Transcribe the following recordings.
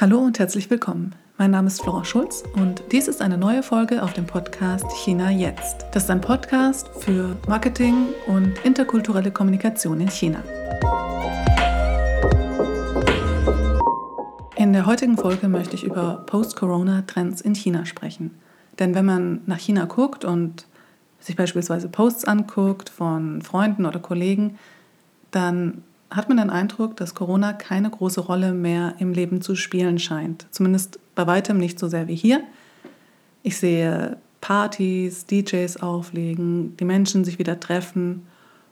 Hallo und herzlich willkommen. Mein Name ist Flora Schulz und dies ist eine neue Folge auf dem Podcast China Jetzt. Das ist ein Podcast für Marketing und interkulturelle Kommunikation in China. In der heutigen Folge möchte ich über Post-Corona-Trends in China sprechen. Denn wenn man nach China guckt und sich beispielsweise Posts anguckt von Freunden oder Kollegen, dann hat man den Eindruck, dass Corona keine große Rolle mehr im Leben zu spielen scheint. Zumindest bei weitem nicht so sehr wie hier. Ich sehe Partys, DJs auflegen, die Menschen sich wieder treffen.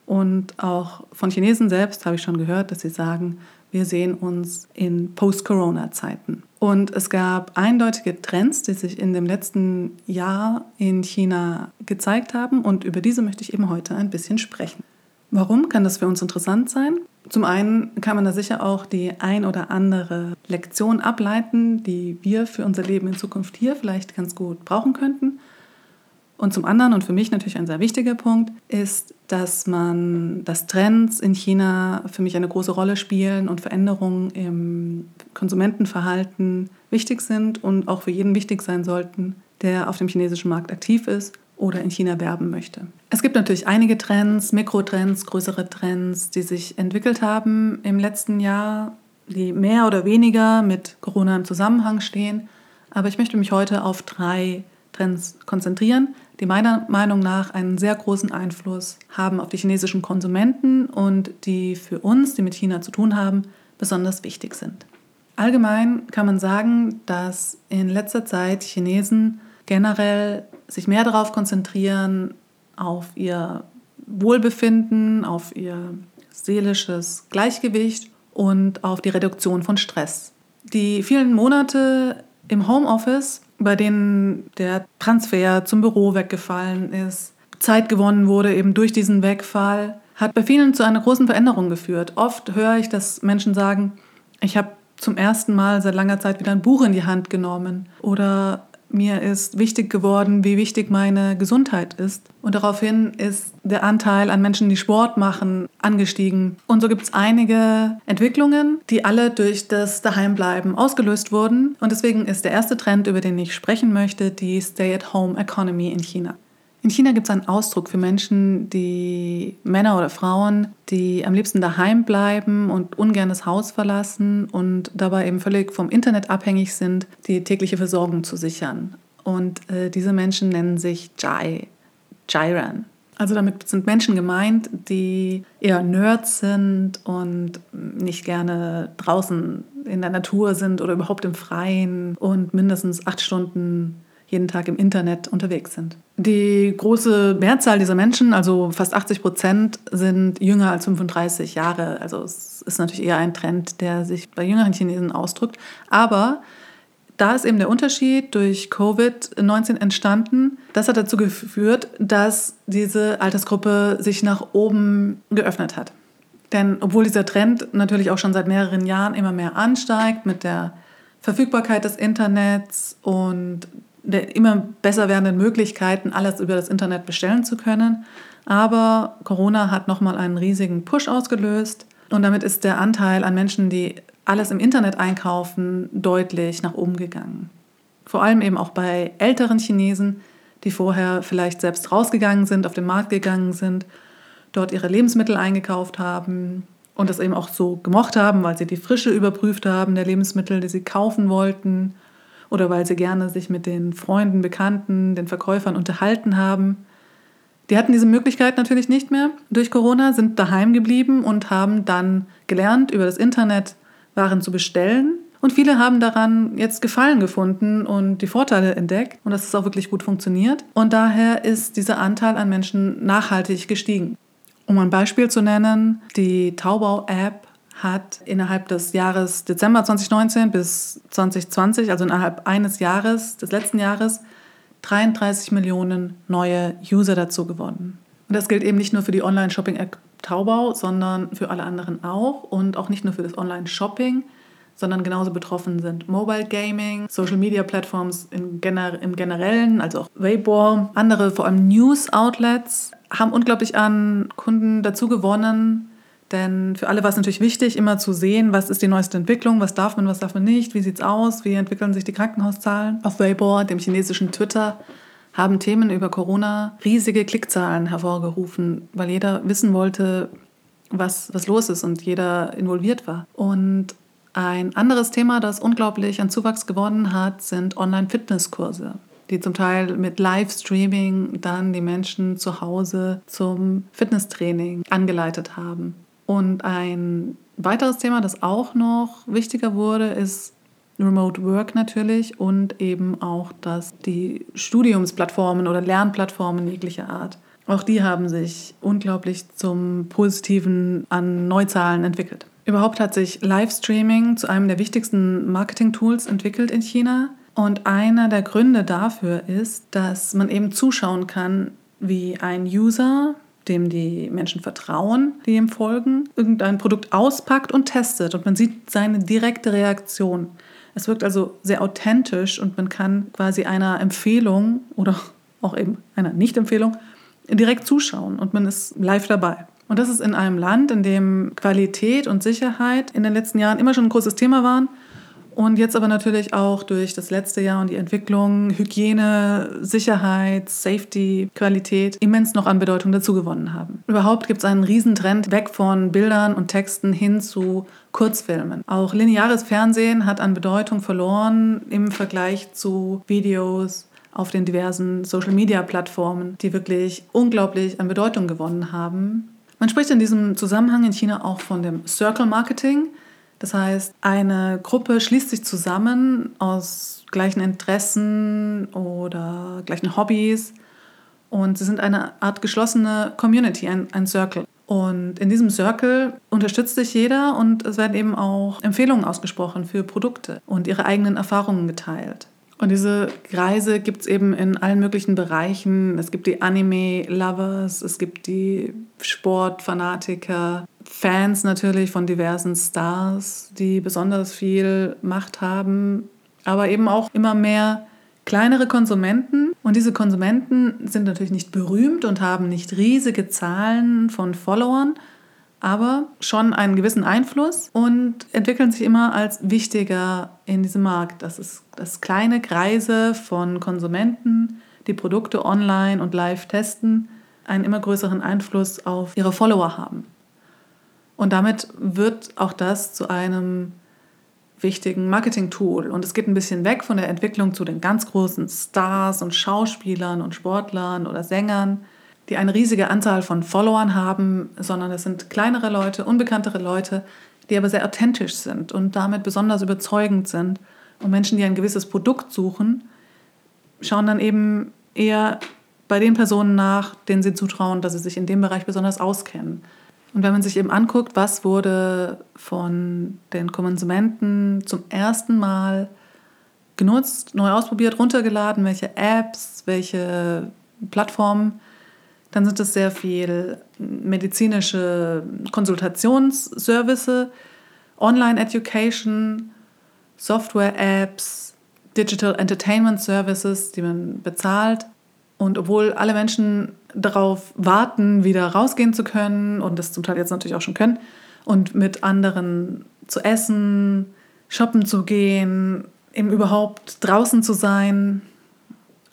Und auch von Chinesen selbst habe ich schon gehört, dass sie sagen, wir sehen uns in Post-Corona-Zeiten. Und es gab eindeutige Trends, die sich in dem letzten Jahr in China gezeigt haben. Und über diese möchte ich eben heute ein bisschen sprechen. Warum kann das für uns interessant sein? Zum einen kann man da sicher auch die ein oder andere Lektion ableiten, die wir für unser Leben in Zukunft hier vielleicht ganz gut brauchen könnten. Und zum anderen, und für mich natürlich ein sehr wichtiger Punkt, ist, dass man, dass Trends in China für mich eine große Rolle spielen und Veränderungen im Konsumentenverhalten wichtig sind und auch für jeden wichtig sein sollten, der auf dem chinesischen Markt aktiv ist oder in China werben möchte. Es gibt natürlich einige Trends, Mikrotrends, größere Trends, die sich entwickelt haben im letzten Jahr, die mehr oder weniger mit Corona im Zusammenhang stehen. Aber ich möchte mich heute auf drei Trends konzentrieren, die meiner Meinung nach einen sehr großen Einfluss haben auf die chinesischen Konsumenten und die für uns, die mit China zu tun haben, besonders wichtig sind. Allgemein kann man sagen, dass in letzter Zeit Chinesen generell sich mehr darauf konzentrieren, auf ihr Wohlbefinden, auf ihr seelisches Gleichgewicht und auf die Reduktion von Stress. Die vielen Monate im Homeoffice, bei denen der Transfer zum Büro weggefallen ist, Zeit gewonnen wurde eben durch diesen Wegfall, hat bei vielen zu einer großen Veränderung geführt. Oft höre ich, dass Menschen sagen, ich habe zum ersten Mal seit langer Zeit wieder ein Buch in die Hand genommen oder mir ist wichtig geworden, wie wichtig meine Gesundheit ist. Und daraufhin ist der Anteil an Menschen, die Sport machen, angestiegen. Und so gibt es einige Entwicklungen, die alle durch das Daheimbleiben ausgelöst wurden. Und deswegen ist der erste Trend, über den ich sprechen möchte, die Stay-at-Home-Economy in China. In China gibt es einen Ausdruck für Menschen, die Männer oder Frauen, die am liebsten daheim bleiben und ungern das Haus verlassen und dabei eben völlig vom Internet abhängig sind, die tägliche Versorgung zu sichern. Und äh, diese Menschen nennen sich Jai, Jairan. Also damit sind Menschen gemeint, die eher Nerds sind und nicht gerne draußen in der Natur sind oder überhaupt im Freien und mindestens acht Stunden jeden Tag im Internet unterwegs sind. Die große Mehrzahl dieser Menschen, also fast 80 Prozent, sind jünger als 35 Jahre. Also es ist natürlich eher ein Trend, der sich bei jüngeren Chinesen ausdrückt. Aber da ist eben der Unterschied durch Covid-19 entstanden. Das hat dazu geführt, dass diese Altersgruppe sich nach oben geöffnet hat. Denn obwohl dieser Trend natürlich auch schon seit mehreren Jahren immer mehr ansteigt mit der Verfügbarkeit des Internets und der immer besser werdenden Möglichkeiten, alles über das Internet bestellen zu können. Aber Corona hat nochmal einen riesigen Push ausgelöst und damit ist der Anteil an Menschen, die alles im Internet einkaufen, deutlich nach oben gegangen. Vor allem eben auch bei älteren Chinesen, die vorher vielleicht selbst rausgegangen sind, auf den Markt gegangen sind, dort ihre Lebensmittel eingekauft haben und das eben auch so gemocht haben, weil sie die Frische überprüft haben der Lebensmittel, die sie kaufen wollten oder weil sie gerne sich mit den Freunden, Bekannten, den Verkäufern unterhalten haben. Die hatten diese Möglichkeit natürlich nicht mehr durch Corona, sind daheim geblieben und haben dann gelernt, über das Internet Waren zu bestellen. Und viele haben daran jetzt Gefallen gefunden und die Vorteile entdeckt und dass es auch wirklich gut funktioniert. Und daher ist dieser Anteil an Menschen nachhaltig gestiegen. Um ein Beispiel zu nennen, die Taubau-App hat innerhalb des Jahres Dezember 2019 bis 2020, also innerhalb eines Jahres, des letzten Jahres, 33 Millionen neue User dazu gewonnen. Und das gilt eben nicht nur für die Online-Shopping-App Taubau, sondern für alle anderen auch und auch nicht nur für das Online-Shopping, sondern genauso betroffen sind Mobile Gaming, Social Media Plattforms im, Gener im Generellen, also auch Weibo, andere vor allem News Outlets haben unglaublich an Kunden dazu gewonnen, Denn für alle war es natürlich wichtig, immer zu sehen, was ist die neueste Entwicklung, was darf man, was darf man nicht, wie sieht es aus, wie entwickeln sich die Krankenhauszahlen. Auf Weibo, dem chinesischen Twitter, haben Themen über Corona riesige Klickzahlen hervorgerufen, weil jeder wissen wollte, was, was los ist und jeder involviert war. Und ein anderes Thema, das unglaublich an Zuwachs gewonnen hat, sind Online-Fitnesskurse, die zum Teil mit Livestreaming dann die Menschen zu Hause zum Fitnesstraining angeleitet haben. Und ein weiteres Thema, das auch noch wichtiger wurde, ist Remote Work natürlich und eben auch dass die Studiumsplattformen oder Lernplattformen jeglicher Art. Auch die haben sich unglaublich zum Positiven an Neuzahlen entwickelt. Überhaupt hat sich Livestreaming zu einem der wichtigsten Marketing-Tools entwickelt in China. Und einer der Gründe dafür ist, dass man eben zuschauen kann, wie ein User dem die Menschen vertrauen, die ihm folgen, irgendein Produkt auspackt und testet und man sieht seine direkte Reaktion. Es wirkt also sehr authentisch und man kann quasi einer Empfehlung oder auch eben einer Nicht-Empfehlung direkt zuschauen und man ist live dabei. Und das ist in einem Land, in dem Qualität und Sicherheit in den letzten Jahren immer schon ein großes Thema waren und jetzt aber natürlich auch durch das letzte Jahr und die Entwicklung Hygiene, Sicherheit, Safety, Qualität immens noch an Bedeutung dazugewonnen haben. Überhaupt gibt es einen Riesentrend weg von Bildern und Texten hin zu Kurzfilmen. Auch lineares Fernsehen hat an Bedeutung verloren im Vergleich zu Videos auf den diversen Social-Media-Plattformen, die wirklich unglaublich an Bedeutung gewonnen haben. Man spricht in diesem Zusammenhang in China auch von dem Circle Marketing. Das heißt, eine Gruppe schließt sich zusammen aus gleichen Interessen oder gleichen Hobbys und sie sind eine Art geschlossene Community, ein, ein Circle. Und in diesem Circle unterstützt sich jeder und es werden eben auch Empfehlungen ausgesprochen für Produkte und ihre eigenen Erfahrungen geteilt. Und diese Kreise gibt es eben in allen möglichen Bereichen. Es gibt die Anime-Lovers, es gibt die Sportfanatiker, Fans natürlich von diversen Stars, die besonders viel Macht haben, aber eben auch immer mehr kleinere Konsumenten. Und diese Konsumenten sind natürlich nicht berühmt und haben nicht riesige Zahlen von Followern, aber schon einen gewissen Einfluss und entwickeln sich immer als wichtiger in diesem Markt. Das ist das kleine Kreise von Konsumenten, die Produkte online und live testen, einen immer größeren Einfluss auf ihre Follower haben. Und damit wird auch das zu einem wichtigen Marketing-Tool. Und es geht ein bisschen weg von der Entwicklung zu den ganz großen Stars und Schauspielern und Sportlern oder Sängern die eine riesige Anzahl von Followern haben, sondern es sind kleinere Leute, unbekanntere Leute, die aber sehr authentisch sind und damit besonders überzeugend sind. Und Menschen, die ein gewisses Produkt suchen, schauen dann eben eher bei den Personen nach, denen sie zutrauen, dass sie sich in dem Bereich besonders auskennen. Und wenn man sich eben anguckt, was wurde von den Konsumenten zum ersten Mal genutzt, neu ausprobiert, runtergeladen, welche Apps, welche Plattformen, dann sind es sehr viel medizinische Konsultationsservice, Online-Education, Software-Apps, Digital Entertainment Services, die man bezahlt. Und obwohl alle Menschen darauf warten, wieder rausgehen zu können und das zum Teil jetzt natürlich auch schon können und mit anderen zu essen, shoppen zu gehen, eben überhaupt draußen zu sein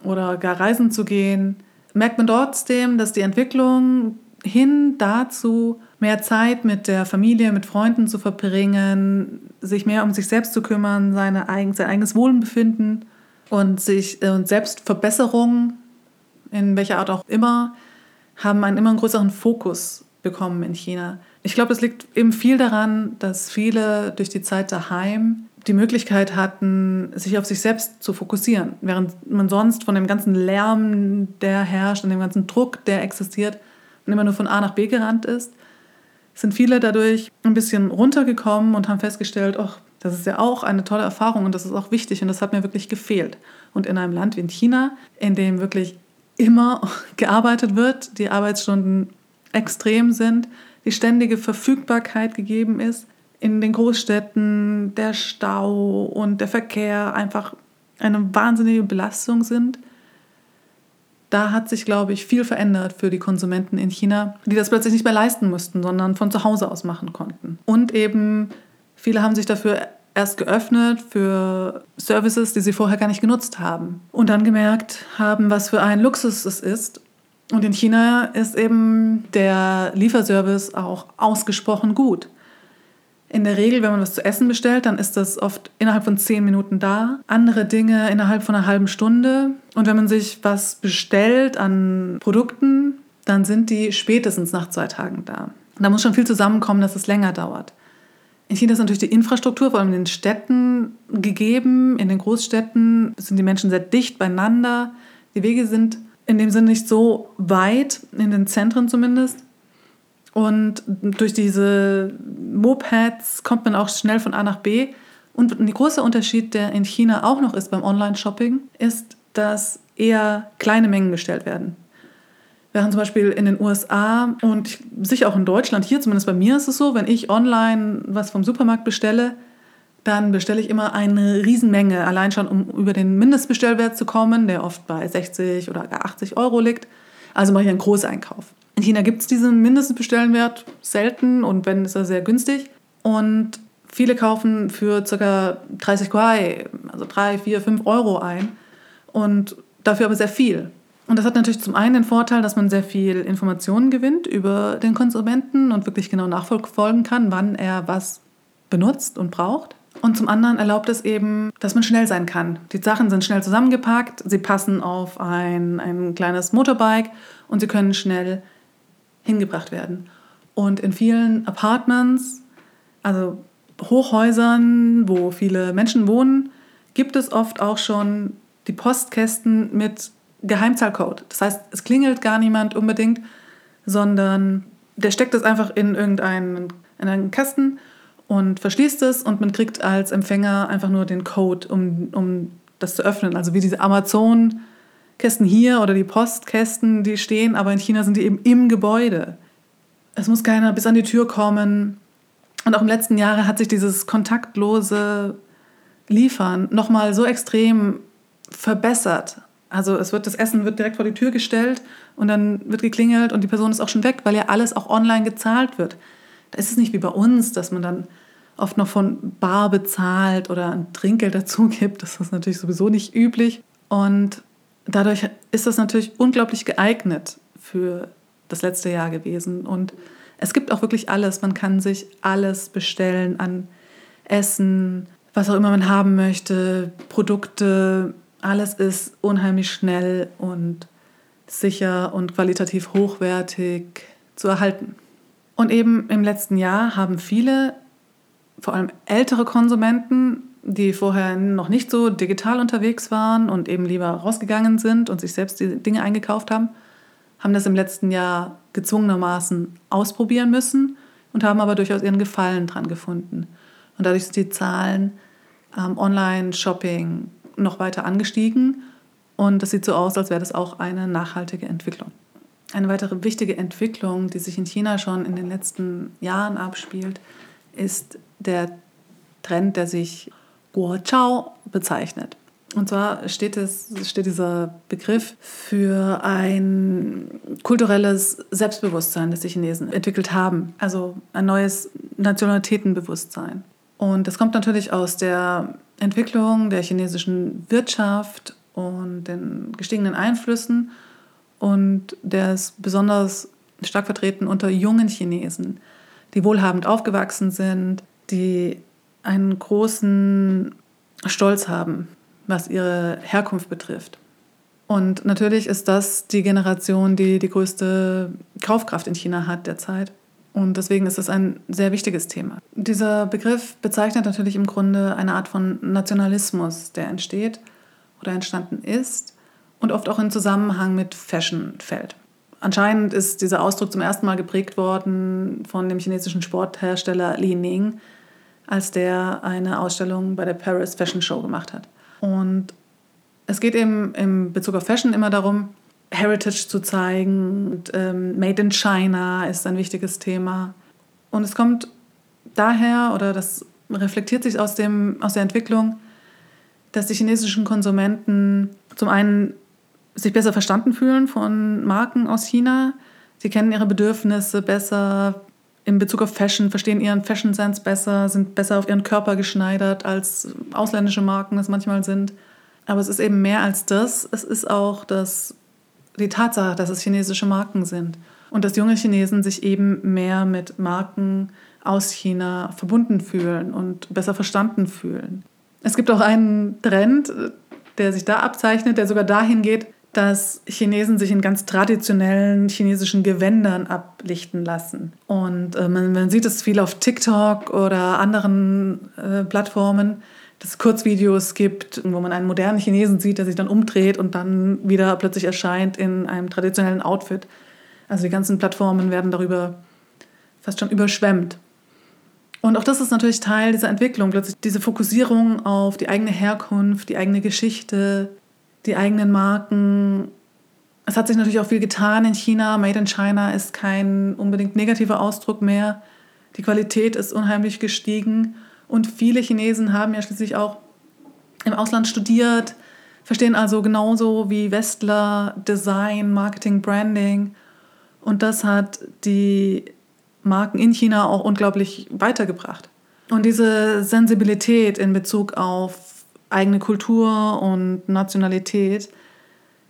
oder gar reisen zu gehen, merkt man trotzdem, dass die Entwicklung hin dazu, mehr Zeit mit der Familie, mit Freunden zu verbringen, sich mehr um sich selbst zu kümmern, seine eigen, sein eigenes Wohlbefinden und sich äh, und Selbstverbesserung, in welcher Art auch immer, haben einen immer größeren Fokus bekommen in China. Ich glaube, es liegt eben viel daran, dass viele durch die Zeit daheim die Möglichkeit hatten, sich auf sich selbst zu fokussieren, während man sonst von dem ganzen Lärm, der herrscht und dem ganzen Druck, der existiert, und immer nur von A nach B gerannt ist, sind viele dadurch ein bisschen runtergekommen und haben festgestellt, ach, das ist ja auch eine tolle Erfahrung und das ist auch wichtig und das hat mir wirklich gefehlt. Und in einem Land wie in China, in dem wirklich immer gearbeitet wird, die Arbeitsstunden extrem sind, die ständige Verfügbarkeit gegeben ist, in den Großstädten der Stau und der Verkehr einfach eine wahnsinnige Belastung sind, da hat sich, glaube ich, viel verändert für die Konsumenten in China, die das plötzlich nicht mehr leisten mussten, sondern von zu Hause aus machen konnten. Und eben viele haben sich dafür erst geöffnet für Services, die sie vorher gar nicht genutzt haben. Und dann gemerkt haben, was für ein Luxus es ist. Und in China ist eben der Lieferservice auch ausgesprochen gut. In der Regel, wenn man was zu essen bestellt, dann ist das oft innerhalb von zehn Minuten da. Andere Dinge innerhalb von einer halben Stunde. Und wenn man sich was bestellt an Produkten, dann sind die spätestens nach zwei Tagen da. Da muss schon viel zusammenkommen, dass es länger dauert. In China ist natürlich die Infrastruktur, vor allem in den Städten, gegeben. In den Großstädten sind die Menschen sehr dicht beieinander. Die Wege sind in dem Sinne nicht so weit, in den Zentren zumindest. Und durch diese Mopeds kommt man auch schnell von A nach B. Und ein großer Unterschied, der in China auch noch ist beim Online-Shopping, ist, dass eher kleine Mengen bestellt werden. Während zum Beispiel in den USA und sicher auch in Deutschland, hier zumindest bei mir ist es so, wenn ich online was vom Supermarkt bestelle, dann bestelle ich immer eine Riesenmenge, allein schon um über den Mindestbestellwert zu kommen, der oft bei 60 oder gar 80 Euro liegt. Also mache ich einen Großeinkauf. In China gibt es diesen Mindestbestellwert selten und wenn, ist er sehr günstig. Und viele kaufen für ca. 30 Kuai, also 3, 4, 5 Euro ein und dafür aber sehr viel. Und das hat natürlich zum einen den Vorteil, dass man sehr viel Informationen gewinnt über den Konsumenten und wirklich genau nachverfolgen kann, wann er was benutzt und braucht. Und zum anderen erlaubt es eben, dass man schnell sein kann. Die Sachen sind schnell zusammengepackt, sie passen auf ein, ein kleines Motorbike und sie können schnell hingebracht werden. Und in vielen Apartments, also Hochhäusern, wo viele Menschen wohnen, gibt es oft auch schon die Postkästen mit Geheimzahlcode. Das heißt, es klingelt gar niemand unbedingt, sondern der steckt es einfach in irgendeinen in einen Kasten und verschließt es und man kriegt als Empfänger einfach nur den Code, um, um das zu öffnen. Also wie diese Amazon-Kästen hier oder die Postkästen, die stehen, aber in China sind die eben im Gebäude. Es muss keiner bis an die Tür kommen. Und auch im letzten Jahre hat sich dieses kontaktlose Liefern nochmal so extrem verbessert. Also es wird das Essen wird direkt vor die Tür gestellt und dann wird geklingelt und die Person ist auch schon weg, weil ja alles auch online gezahlt wird. Da ist es nicht wie bei uns, dass man dann oft noch von Bar bezahlt oder ein Trinkgeld dazu gibt. Das ist natürlich sowieso nicht üblich. Und dadurch ist das natürlich unglaublich geeignet für das letzte Jahr gewesen. Und es gibt auch wirklich alles. Man kann sich alles bestellen an Essen, was auch immer man haben möchte, Produkte, alles ist unheimlich schnell und sicher und qualitativ hochwertig zu erhalten. Und eben im letzten Jahr haben viele, vor allem ältere Konsumenten, die vorher noch nicht so digital unterwegs waren und eben lieber rausgegangen sind und sich selbst die Dinge eingekauft haben, haben das im letzten Jahr gezwungenermaßen ausprobieren müssen und haben aber durchaus ihren Gefallen dran gefunden. Und dadurch sind die Zahlen ähm, Online-Shopping noch weiter angestiegen und das sieht so aus, als wäre das auch eine nachhaltige Entwicklung. Eine weitere wichtige Entwicklung, die sich in China schon in den letzten Jahren abspielt, ist der Trend, der sich Guochao bezeichnet. Und zwar steht, es, steht dieser Begriff für ein kulturelles Selbstbewusstsein, das die Chinesen entwickelt haben. Also ein neues Nationalitätenbewusstsein. Und das kommt natürlich aus der Entwicklung der chinesischen Wirtschaft und den gestiegenen Einflüssen und der ist besonders stark vertreten unter jungen Chinesen, die wohlhabend aufgewachsen sind, die einen großen Stolz haben, was ihre Herkunft betrifft. Und natürlich ist das die Generation, die die größte Kaufkraft in China hat derzeit. Und deswegen ist es ein sehr wichtiges Thema. Dieser Begriff bezeichnet natürlich im Grunde eine Art von Nationalismus, der entsteht oder entstanden ist und oft auch in Zusammenhang mit Fashion fällt. Anscheinend ist dieser Ausdruck zum ersten Mal geprägt worden von dem chinesischen Sporthersteller Li Ning, als der eine Ausstellung bei der Paris Fashion Show gemacht hat. Und es geht eben im Bezug auf Fashion immer darum, Heritage zu zeigen. Und, ähm, Made in China ist ein wichtiges Thema. Und es kommt daher, oder das reflektiert sich aus, dem, aus der Entwicklung, dass die chinesischen Konsumenten zum einen sich besser verstanden fühlen von Marken aus China. Sie kennen ihre Bedürfnisse besser in Bezug auf Fashion, verstehen ihren Fashion Sense besser, sind besser auf ihren Körper geschneidert als ausländische Marken es manchmal sind. Aber es ist eben mehr als das. Es ist auch das, die Tatsache, dass es chinesische Marken sind und dass junge Chinesen sich eben mehr mit Marken aus China verbunden fühlen und besser verstanden fühlen. Es gibt auch einen Trend, der sich da abzeichnet, der sogar dahin geht, dass Chinesen sich in ganz traditionellen chinesischen Gewändern ablichten lassen. Und äh, man, man, sieht es viel auf TikTok oder anderen äh, Plattformen, dass es Kurzvideos gibt, wo man einen modernen Chinesen sieht, der sich dann umdreht und dann wieder plötzlich erscheint in einem traditionellen Outfit. Also die ganzen Plattformen werden darüber fast schon überschwemmt. Und auch das ist natürlich Teil dieser Entwicklung, plötzlich diese Fokussierung auf die eigene Herkunft, die eigene Geschichte, die eigenen Marken. Es hat sich natürlich auch viel getan in China. Made in China ist kein unbedingt negativer Ausdruck mehr. Die Qualität ist unheimlich gestiegen. Und viele Chinesen haben ja schließlich auch im Ausland studiert, verstehen also genauso wie Westler Design, Marketing, Branding. Und das hat die Marken in China auch unglaublich weitergebracht. Und diese Sensibilität in Bezug auf eigene Kultur und Nationalität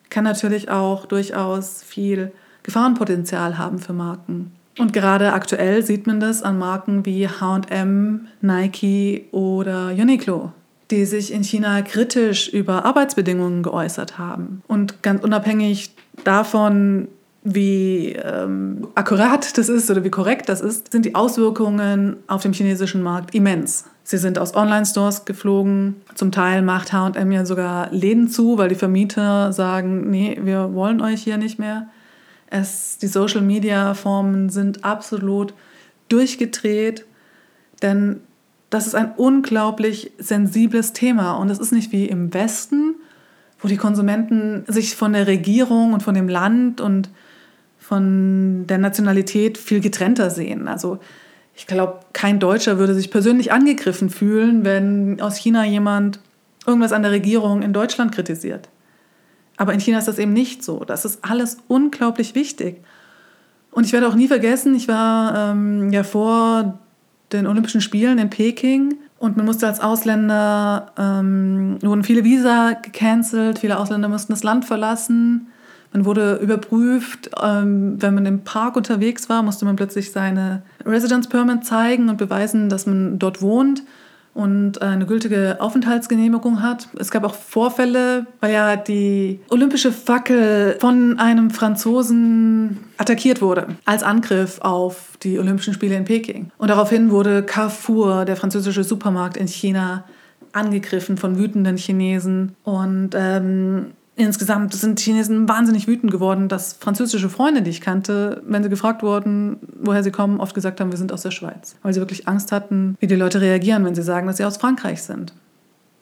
kann natürlich auch durchaus viel Gefahrenpotenzial haben für Marken. Und gerade aktuell sieht man das an Marken wie HM, Nike oder Uniqlo, die sich in China kritisch über Arbeitsbedingungen geäußert haben. Und ganz unabhängig davon, wie ähm, akkurat das ist oder wie korrekt das ist, sind die Auswirkungen auf dem chinesischen Markt immens. Sie sind aus Online-Stores geflogen. Zum Teil macht HM ja sogar Läden zu, weil die Vermieter sagen, nee, wir wollen euch hier nicht mehr. Es, die Social-Media-Formen sind absolut durchgedreht, denn das ist ein unglaublich sensibles Thema. Und es ist nicht wie im Westen, wo die Konsumenten sich von der Regierung und von dem Land und von der Nationalität viel getrennter sehen. Also ich glaube, kein Deutscher würde sich persönlich angegriffen fühlen, wenn aus China jemand irgendwas an der Regierung in Deutschland kritisiert. Aber in China ist das eben nicht so. Das ist alles unglaublich wichtig. Und ich werde auch nie vergessen, ich war ähm, ja vor den Olympischen Spielen in Peking und man musste als Ausländer, ähm, wurden viele Visa gecancelt, viele Ausländer mussten das Land verlassen. Man wurde überprüft, ähm, wenn man im Park unterwegs war, musste man plötzlich seine Residence Permit zeigen und beweisen, dass man dort wohnt und eine gültige Aufenthaltsgenehmigung hat. Es gab auch Vorfälle, weil ja die olympische Fackel von einem Franzosen attackiert wurde als Angriff auf die Olympischen Spiele in Peking. Und daraufhin wurde Carrefour, der französische Supermarkt in China, angegriffen von wütenden Chinesen. Und ähm, Insgesamt sind Chinesen wahnsinnig wütend geworden, dass französische Freunde, die ich kannte, wenn sie gefragt wurden, woher sie kommen, oft gesagt haben, wir sind aus der Schweiz. Weil sie wirklich Angst hatten, wie die Leute reagieren, wenn sie sagen, dass sie aus Frankreich sind.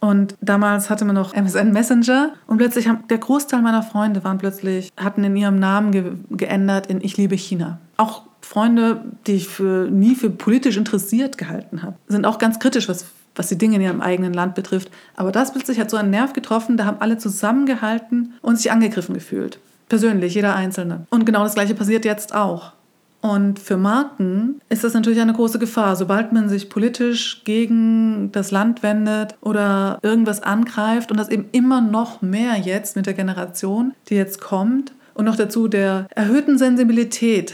Und damals hatte man noch MSN Messenger und plötzlich haben der Großteil meiner Freunde waren plötzlich, hatten in ihrem Namen ge geändert in Ich liebe China. Auch Freunde, die ich für, nie für politisch interessiert gehalten habe, sind auch ganz kritisch, was was die Dinge in ihrem eigenen Land betrifft. Aber das plötzlich hat so einen Nerv getroffen, da haben alle zusammengehalten und sich angegriffen gefühlt. Persönlich, jeder Einzelne. Und genau das Gleiche passiert jetzt auch. Und für Marken ist das natürlich eine große Gefahr. Sobald man sich politisch gegen das Land wendet oder irgendwas angreift und das eben immer noch mehr jetzt mit der Generation, die jetzt kommt und noch dazu der erhöhten Sensibilität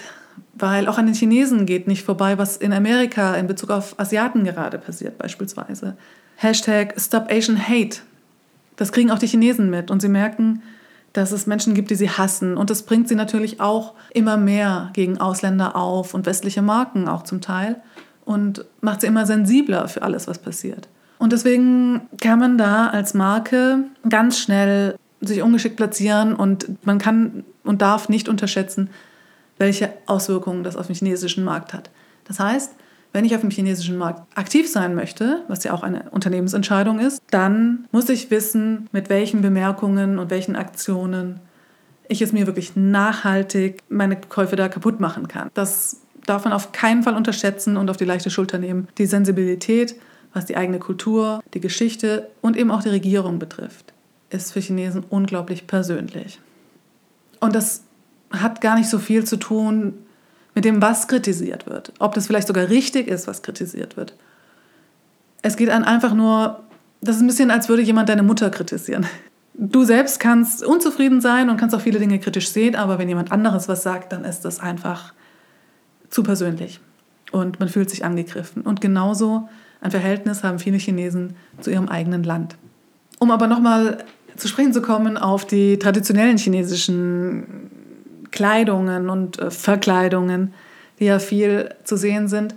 weil auch an den Chinesen geht nicht vorbei, was in Amerika in Bezug auf Asiaten gerade passiert, beispielsweise. Hashtag Stop Asian Hate. Das kriegen auch die Chinesen mit und sie merken, dass es Menschen gibt, die sie hassen. Und das bringt sie natürlich auch immer mehr gegen Ausländer auf und westliche Marken auch zum Teil und macht sie immer sensibler für alles, was passiert. Und deswegen kann man da als Marke ganz schnell sich ungeschickt platzieren und man kann und darf nicht unterschätzen, welche Auswirkungen das auf den chinesischen Markt hat. Das heißt, wenn ich auf dem chinesischen Markt aktiv sein möchte, was ja auch eine Unternehmensentscheidung ist, dann muss ich wissen, mit welchen Bemerkungen und welchen Aktionen ich es mir wirklich nachhaltig meine Käufe da kaputt machen kann. Das darf man auf keinen Fall unterschätzen und auf die leichte Schulter nehmen. Die Sensibilität, was die eigene Kultur, die Geschichte und eben auch die Regierung betrifft, ist für Chinesen unglaublich persönlich. Und das hat gar nicht so viel zu tun mit dem, was kritisiert wird. Ob das vielleicht sogar richtig ist, was kritisiert wird. Es geht einfach nur, das ist ein bisschen, als würde jemand deine Mutter kritisieren. Du selbst kannst unzufrieden sein und kannst auch viele Dinge kritisch sehen, aber wenn jemand anderes was sagt, dann ist das einfach zu persönlich und man fühlt sich angegriffen. Und genauso ein Verhältnis haben viele Chinesen zu ihrem eigenen Land. Um aber nochmal zu sprechen zu kommen auf die traditionellen chinesischen Kleidungen und äh, Verkleidungen, die ja viel zu sehen sind,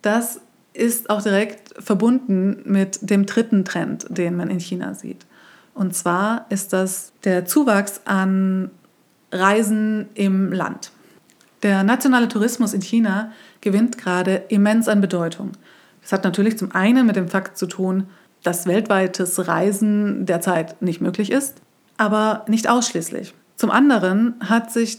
das ist auch direkt verbunden mit dem dritten Trend, den man in China sieht. Und zwar ist das der Zuwachs an Reisen im Land. Der nationale Tourismus in China gewinnt gerade immens an Bedeutung. Das hat natürlich zum einen mit dem Fakt zu tun, dass weltweites Reisen derzeit nicht möglich ist, aber nicht ausschließlich. Zum anderen hat sich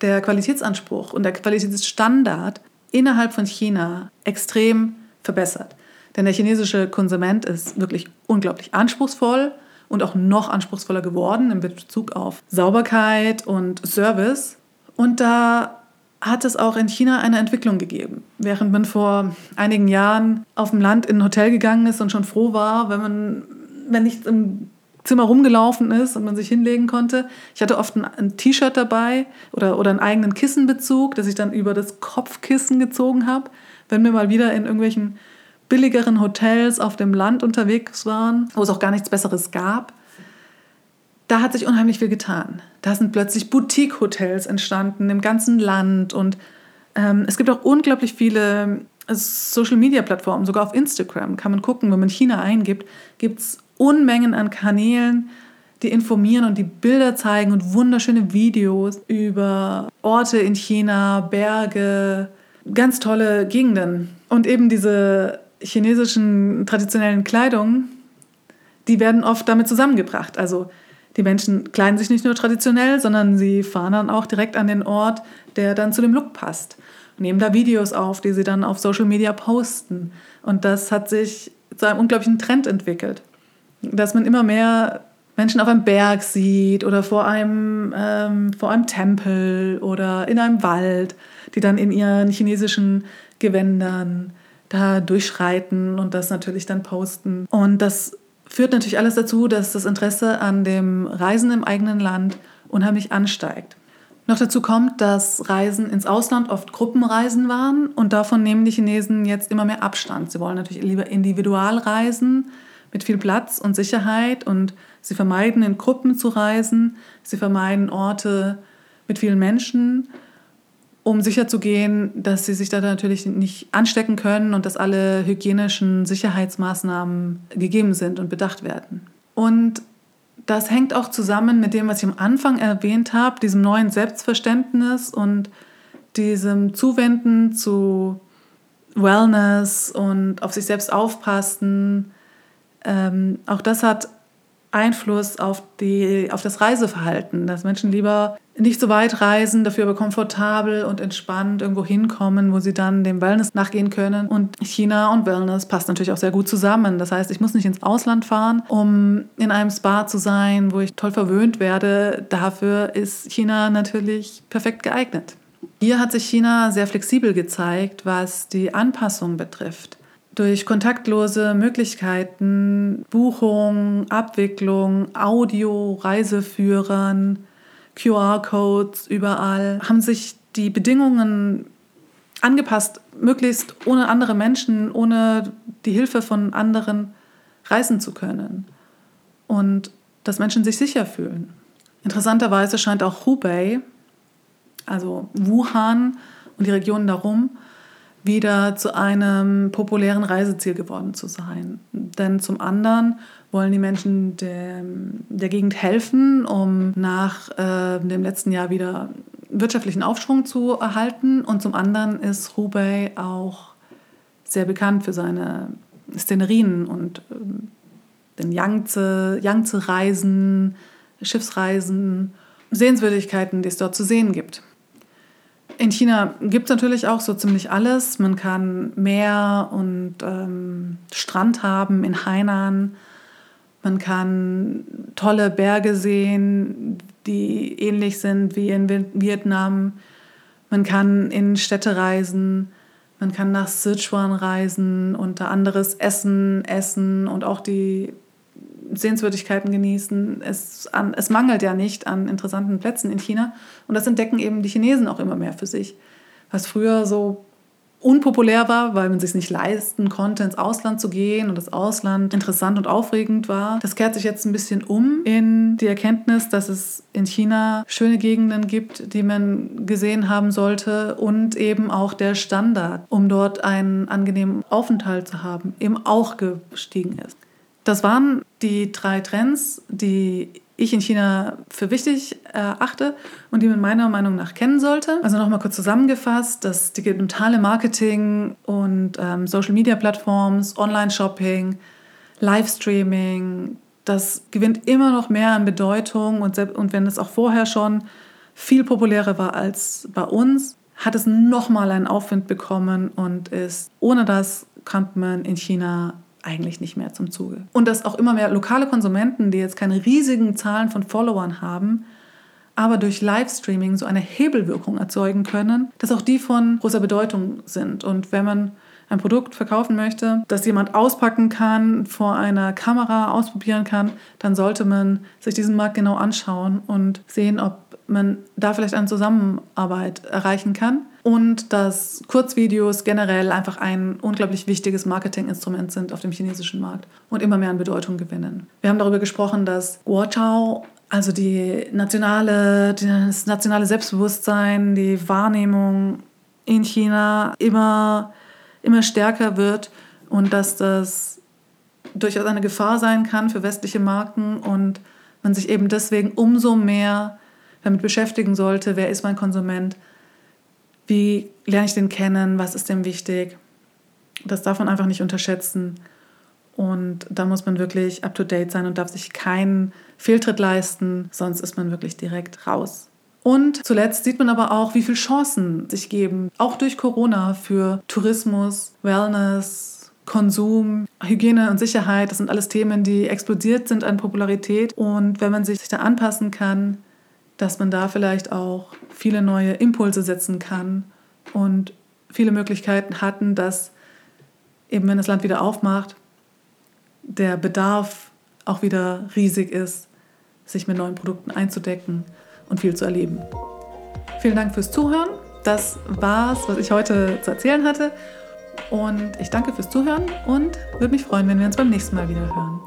der Qualitätsanspruch und der Qualitätsstandard innerhalb von China extrem verbessert. Denn der chinesische Konsument ist wirklich unglaublich anspruchsvoll und auch noch anspruchsvoller geworden in Bezug auf Sauberkeit und Service. Und da hat es auch in China eine Entwicklung gegeben. Während man vor einigen Jahren auf dem Land in ein Hotel gegangen ist und schon froh war, wenn man, wenn nichts im Zimmer rumgelaufen ist und man sich hinlegen konnte. Ich hatte oft ein, ein T-Shirt dabei oder, oder einen eigenen Kissenbezug, das ich dann über das Kopfkissen gezogen habe, wenn wir mal wieder in irgendwelchen billigeren Hotels auf dem Land unterwegs waren, wo es auch gar nichts Besseres gab. Da hat sich unheimlich viel getan. Da sind plötzlich Boutique-Hotels entstanden im ganzen Land und ähm, es gibt auch unglaublich viele äh, Social-Media-Plattformen, sogar auf Instagram kann man gucken, wenn man China eingibt, gibt es Unmengen an Kanälen, die informieren und die Bilder zeigen und wunderschöne Videos über Orte in China, Berge, ganz tolle Gegenden. Und eben diese chinesischen traditionellen Kleidungen, die werden oft damit zusammengebracht. Also die Menschen kleiden sich nicht nur traditionell, sondern sie fahren dann auch direkt an den Ort, der dann zu dem Look passt. Nehmen da Videos auf, die sie dann auf Social Media posten. Und das hat sich zu einem unglaublichen Trend entwickelt dass man immer mehr Menschen auf einem Berg sieht oder vor einem, ähm, vor einem Tempel oder in einem Wald, die dann in ihren chinesischen Gewändern da durchschreiten und das natürlich dann posten. Und das führt natürlich alles dazu, dass das Interesse an dem Reisen im eigenen Land unheimlich ansteigt. Noch dazu kommt, dass Reisen ins Ausland oft Gruppenreisen waren und davon nehmen die Chinesen jetzt immer mehr Abstand. Sie wollen natürlich lieber individual reisen mit viel Platz und Sicherheit und sie vermeiden in Gruppen zu reisen, sie vermeiden Orte mit vielen Menschen, um sicherzugehen, dass sie sich da natürlich nicht anstecken können und dass alle hygienischen Sicherheitsmaßnahmen gegeben sind und bedacht werden. Und das hängt auch zusammen mit dem, was ich am Anfang erwähnt habe, diesem neuen Selbstverständnis und diesem Zuwenden zu Wellness und auf sich selbst aufpassen, ähm, auch das hat Einfluss auf, die, auf das Reiseverhalten, dass Menschen lieber nicht so weit reisen, dafür aber komfortabel und entspannt irgendwo hinkommen, wo sie dann dem Wellness nachgehen können. Und China und Wellness passt natürlich auch sehr gut zusammen. Das heißt, ich muss nicht ins Ausland fahren, um in einem Spa zu sein, wo ich toll verwöhnt werde. Dafür ist China natürlich perfekt geeignet. Hier hat sich China sehr flexibel gezeigt, was die Anpassung betrifft durch kontaktlose Möglichkeiten, Buchung, Abwicklung, Audio, Reiseführern, QR-Codes überall, haben sich die Bedingungen angepasst, möglichst ohne andere Menschen, ohne die Hilfe von anderen reisen zu können. Und dass Menschen sich sicher fühlen. Interessanterweise scheint auch Hubei, also Wuhan und die Regionen darum, wieder zu einem populären Reiseziel geworden zu sein. Denn zum anderen wollen die Menschen der, der Gegend helfen, um nach äh, dem letzten Jahr wieder wirtschaftlichen Aufschwung zu erhalten. Und zum anderen ist Hubei auch sehr bekannt für seine Szenerien und äh, den Yangtze-Reisen, Schiffsreisen, Sehenswürdigkeiten, die es dort zu sehen gibt. In China gibt es natürlich auch so ziemlich alles. Man kann Meer und ähm, Strand haben in Hainan Man kann tolle Berge sehen, die ähnlich sind wie in Vietnam. Man kann in Städte reisen. Man kann nach Sichuan reisen und da anderes Essen essen und auch die Sehenswürdigkeiten genießen. Es, an, es mangelt ja nicht an interessanten Plätzen in China. Und das entdecken eben die Chinesen auch immer mehr für sich. Was früher so unpopulär war, weil man sich nicht leisten konnte, ins Ausland zu gehen und das Ausland interessant und aufregend war. Das kehrt sich jetzt ein bisschen um in die Erkenntnis, dass es in China schöne Gegenden gibt, die man gesehen haben sollte und eben auch der Standard, um dort einen angenehmen Aufenthalt zu haben, eben auch gestiegen ist. Das waren die drei Trends, die ich in China für wichtig erachte und die man meiner Meinung nach kennen sollte. Also nochmal kurz zusammengefasst, das digitale Marketing und ähm, Social-Media-Plattforms, Online-Shopping, Livestreaming, das gewinnt immer noch mehr an Bedeutung und, und wenn es auch vorher schon viel populärer war als bei uns, hat es nochmal einen Aufwind bekommen und ist ohne das kommt man in China eigentlich nicht mehr zum Zuge. Und dass auch immer mehr lokale Konsumenten, die jetzt keine riesigen Zahlen von Followern haben, aber durch Livestreaming so eine Hebelwirkung erzeugen können, dass auch die von großer Bedeutung sind. Und wenn man ein Produkt verkaufen möchte, das jemand auspacken kann, vor einer Kamera ausprobieren kann, dann sollte man sich diesen Markt genau anschauen und sehen, ob man da vielleicht eine Zusammenarbeit erreichen kann und dass Kurzvideos generell einfach ein unglaublich wichtiges Marketinginstrument sind auf dem chinesischen Markt und immer mehr an Bedeutung gewinnen. Wir haben darüber gesprochen, dass Guochao, also die nationale, das nationale Selbstbewusstsein, die Wahrnehmung in China immer, immer stärker wird und dass das durchaus eine Gefahr sein kann für westliche Marken und man sich eben deswegen umso mehr damit beschäftigen sollte, wer ist mein Konsument, wie lerne ich den kennen? Was ist dem wichtig? Das darf man einfach nicht unterschätzen. Und da muss man wirklich up-to-date sein und darf sich keinen Fehltritt leisten, sonst ist man wirklich direkt raus. Und zuletzt sieht man aber auch, wie viele Chancen sich geben, auch durch Corona für Tourismus, Wellness, Konsum, Hygiene und Sicherheit. Das sind alles Themen, die explodiert sind an Popularität. Und wenn man sich da anpassen kann, dass man da vielleicht auch viele neue Impulse setzen kann und viele Möglichkeiten hatten, dass eben wenn das Land wieder aufmacht, der Bedarf auch wieder riesig ist, sich mit neuen Produkten einzudecken und viel zu erleben. Vielen Dank fürs Zuhören. Das war's, was ich heute zu erzählen hatte. Und ich danke fürs Zuhören und würde mich freuen, wenn wir uns beim nächsten Mal wieder hören.